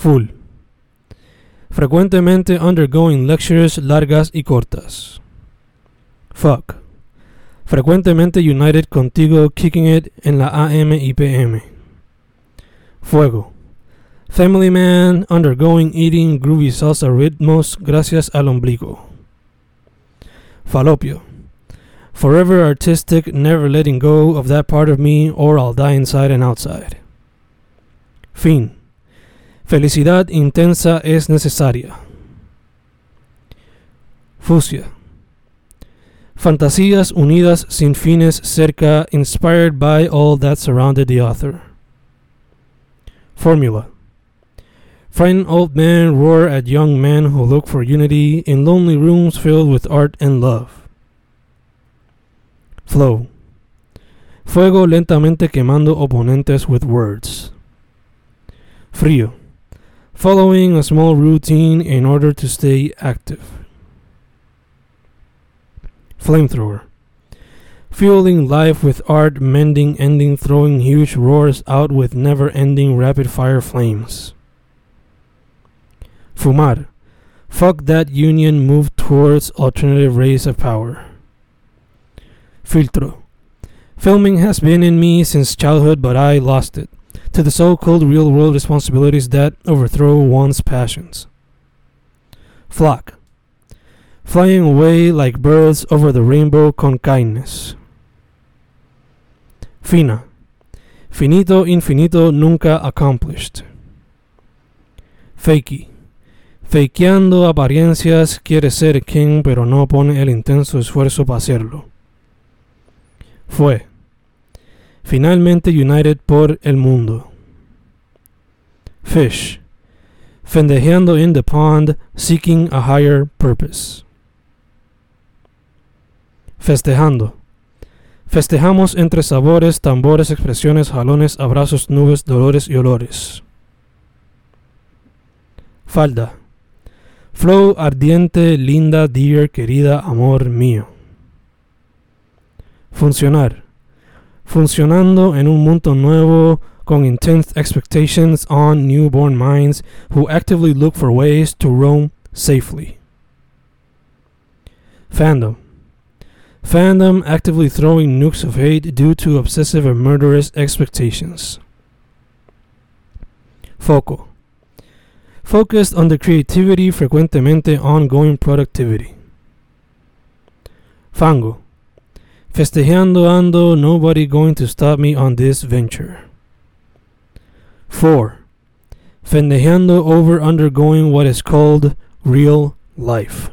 Full. Frecuentemente undergoing lectures largas y cortas. Fuck. Frecuentemente united contigo kicking it en la AM y PM. Fuego. Family man undergoing eating groovy salsa ritmos gracias al ombligo. Falopio. Forever artistic, never letting go of that part of me or I'll die inside and outside. Fin. Felicidad intensa es necesaria. Fusia. Fantasías unidas sin fines cerca, inspired by all that surrounded the author. Formula. Frightened old men roar at young men who look for unity in lonely rooms filled with art and love. Flow. Fuego lentamente quemando oponentes with words. Frío. Following a small routine in order to stay active. Flamethrower. Fueling life with art, mending, ending, throwing huge roars out with never ending rapid fire flames. Fumar. Fuck that union, move towards alternative rays of power. Filtro. Filming has been in me since childhood, but I lost it to the so called real world responsibilities that overthrow one's passions. Flock. Flying away like birds over the rainbow con kindness. Fina. Finito infinito nunca accomplished. Fakey. Fakeando apariencias quiere ser king pero no pone el intenso esfuerzo para hacerlo. Fue. Finalmente United por el mundo. Fish. Fendejeando in the pond, seeking a higher purpose. Festejando. Festejamos entre sabores, tambores, expresiones, jalones, abrazos, nubes, dolores y olores. Falda. Flow ardiente, linda, dear, querida, amor mío. Funcionar. Funcionando en un mundo nuevo con intense expectations on newborn minds who actively look for ways to roam safely. Fandom. Fandom actively throwing nukes of hate due to obsessive and murderous expectations. Foco. Focused on the creativity, frecuentemente ongoing productivity. Fango. Festejeando ando, nobody going to stop me on this venture. 4. Fendejeando over undergoing what is called real life.